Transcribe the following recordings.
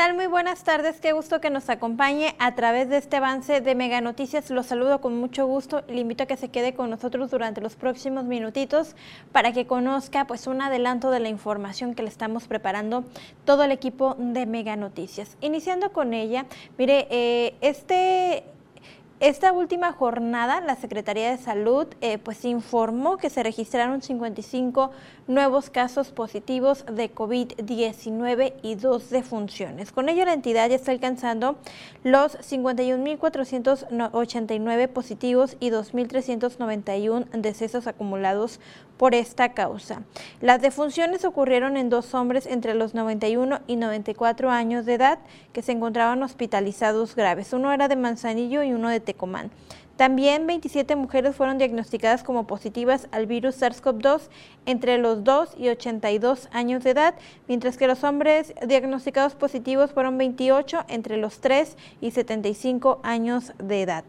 Tal? Muy buenas tardes. Qué gusto que nos acompañe a través de este avance de Mega Noticias. Los saludo con mucho gusto le invito a que se quede con nosotros durante los próximos minutitos para que conozca pues un adelanto de la información que le estamos preparando todo el equipo de Mega Noticias. Iniciando con ella, mire, eh, este esta última jornada, la Secretaría de Salud eh, pues informó que se registraron 55 nuevos casos positivos de COVID-19 y dos defunciones. Con ello, la entidad ya está alcanzando los 51.489 positivos y 2.391 decesos acumulados por esta causa. Las defunciones ocurrieron en dos hombres entre los 91 y 94 años de edad que se encontraban hospitalizados graves. Uno era de Manzanillo y uno de Tecomán. También 27 mujeres fueron diagnosticadas como positivas al virus SARS-CoV-2 entre los 2 y 82 años de edad, mientras que los hombres diagnosticados positivos fueron 28 entre los 3 y 75 años de edad.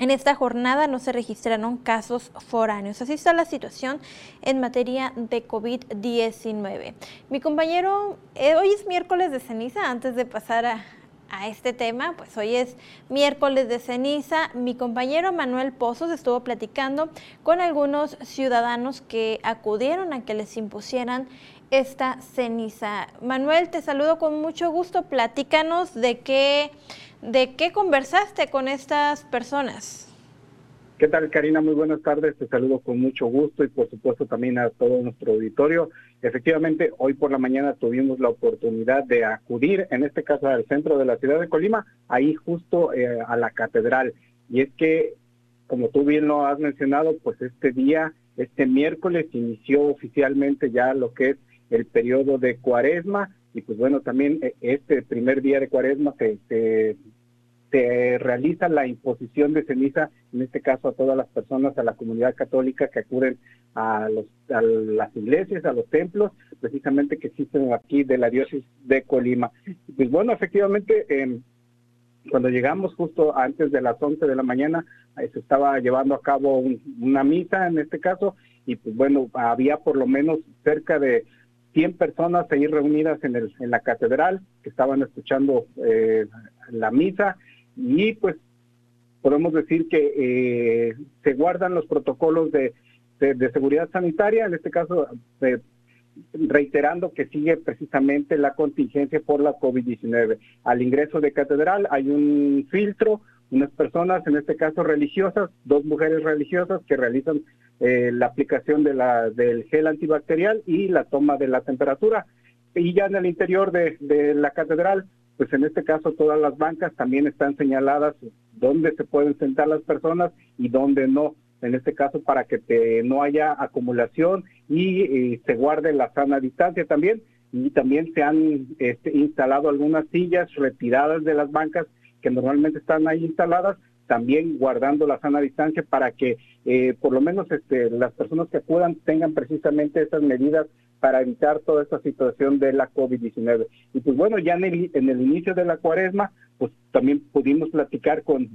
En esta jornada no se registraron casos foráneos. Así está la situación en materia de COVID-19. Mi compañero, eh, hoy es miércoles de ceniza, antes de pasar a, a este tema, pues hoy es miércoles de ceniza. Mi compañero Manuel Pozos estuvo platicando con algunos ciudadanos que acudieron a que les impusieran esta ceniza. Manuel, te saludo con mucho gusto. Platícanos de qué ¿De qué conversaste con estas personas? ¿Qué tal, Karina? Muy buenas tardes. Te saludo con mucho gusto y por supuesto también a todo nuestro auditorio. Efectivamente, hoy por la mañana tuvimos la oportunidad de acudir, en este caso al centro de la ciudad de Colima, ahí justo eh, a la catedral. Y es que, como tú bien lo has mencionado, pues este día, este miércoles, inició oficialmente ya lo que es el periodo de cuaresma y pues bueno, también eh, este primer día de cuaresma se, se, realiza la imposición de ceniza, en este caso a todas las personas, a la comunidad católica que acuden a, los, a las iglesias, a los templos, precisamente que existen aquí de la diócesis de Colima. Pues bueno, efectivamente, eh, cuando llegamos justo antes de las 11 de la mañana, se estaba llevando a cabo una misa en este caso, y pues bueno, había por lo menos cerca de 100 personas ahí reunidas en, el, en la catedral que estaban escuchando eh, la misa y pues podemos decir que eh, se guardan los protocolos de, de, seguridad sanitaria, en este caso eh, reiterando que sigue precisamente la contingencia por la COVID-19. Al ingreso de catedral hay un filtro, unas personas, en este caso religiosas, dos mujeres religiosas que realizan eh, la aplicación de la, del gel antibacterial y la toma de la temperatura. Y ya en el interior de, la catedral, pues en este caso todas las bancas también están señaladas dónde se pueden sentar las personas y dónde no. En este caso para que te, no haya acumulación y, se guarde la sana distancia también. Y también se han este, instalado algunas sillas retiradas de las bancas que normalmente están ahí instaladas, también guardando la sana distancia para que eh, por lo menos este, las personas que acudan tengan precisamente esas medidas para evitar toda esta situación de la COVID-19. Y pues bueno, ya en el, inicio de la cuaresma, pues también pudimos platicar con,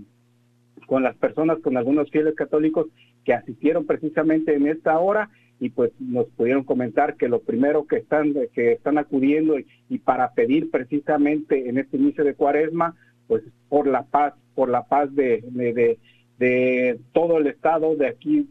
con las personas, con algunos fieles católicos que asistieron precisamente en esta hora y pues nos pudieron comentar que lo primero que están que están acudiendo y para pedir precisamente en este inicio de cuaresma pues por la paz, por la paz de, de, de, todo el estado, de aquí,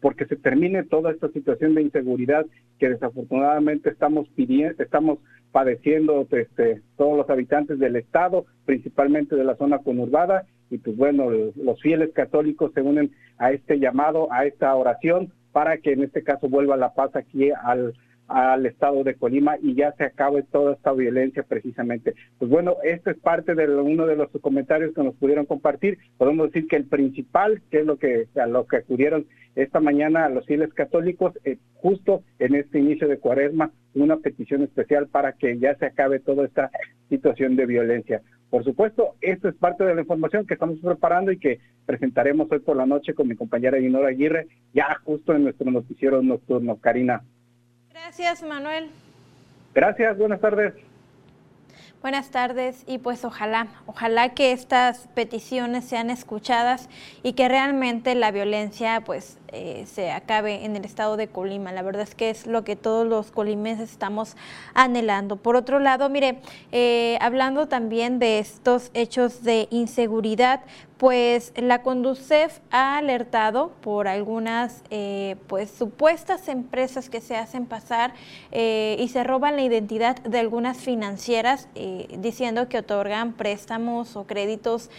porque se termine toda esta situación de inseguridad que desafortunadamente estamos pidiendo, estamos padeciendo este, todos los habitantes del estado, principalmente de la zona conurbada, y pues bueno, los fieles católicos se unen a este llamado, a esta oración, para que en este caso vuelva la paz aquí al, al estado de Colima y ya se acabe toda esta violencia precisamente. Pues bueno, esto es parte de uno de los comentarios que nos pudieron compartir. Podemos decir que el principal, que es lo que a lo que acudieron esta mañana a los fieles católicos, eh, justo en este inicio de Cuaresma, una petición especial para que ya se acabe toda esta situación de violencia. Por supuesto, esto es parte de la información que estamos preparando y que presentaremos hoy por la noche con mi compañera Dinora Aguirre, ya justo en nuestro noticiero nocturno. Karina. Gracias, Manuel. Gracias, buenas tardes. Buenas tardes y pues ojalá, ojalá que estas peticiones sean escuchadas y que realmente la violencia pues eh, se acabe en el estado de Colima. La verdad es que es lo que todos los colimenses estamos anhelando. Por otro lado, mire, eh, hablando también de estos hechos de inseguridad, pues la Conducef ha alertado por algunas eh, pues supuestas empresas que se hacen pasar y se roban la identidad de algunas financieras diciendo que otorgan préstamos o créditos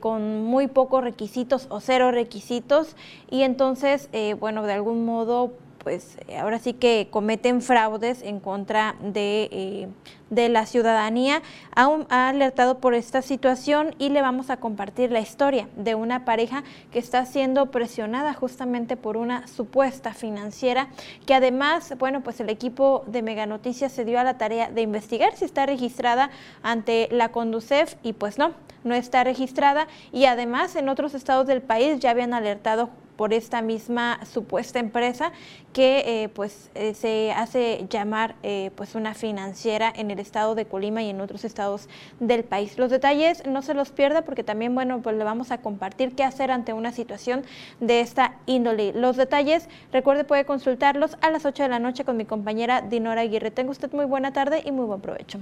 con muy pocos requisitos o cero requisitos. Y entonces eh, bueno, de algún modo, pues ahora sí que cometen fraudes en contra de, eh, de la ciudadanía. Ha, ha, alertado por esta situación y le vamos a compartir la historia de una pareja que está siendo presionada justamente por una supuesta financiera que además, bueno, pues el equipo de Mega Noticias se dio a la tarea de investigar si está registrada ante la Conducef y pues no, no está registrada y además en otros estados del país ya habían alertado por esta misma supuesta empresa que eh, pues eh, se hace llamar eh, pues una financiera en el estado de Colima y en otros estados del país. Los detalles no se los pierda porque también bueno pues le vamos a compartir qué hacer ante una situación de esta índole. Los detalles recuerde puede consultarlos a las 8 de la noche con mi compañera Dinora Aguirre. Tenga usted muy buena tarde y muy buen provecho.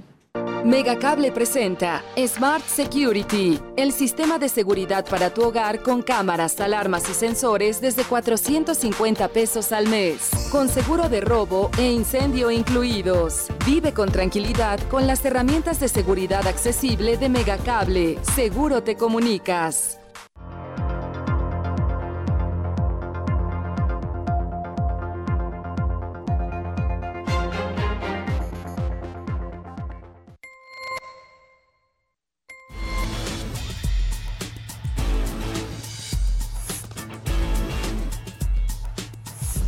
Megacable presenta Smart Security, el sistema de seguridad para tu hogar con cámaras, alarmas y sensores desde 450 pesos al mes, con seguro de robo e incendio incluidos. Vive con tranquilidad con las herramientas de seguridad accesible de Megacable. Seguro te comunicas.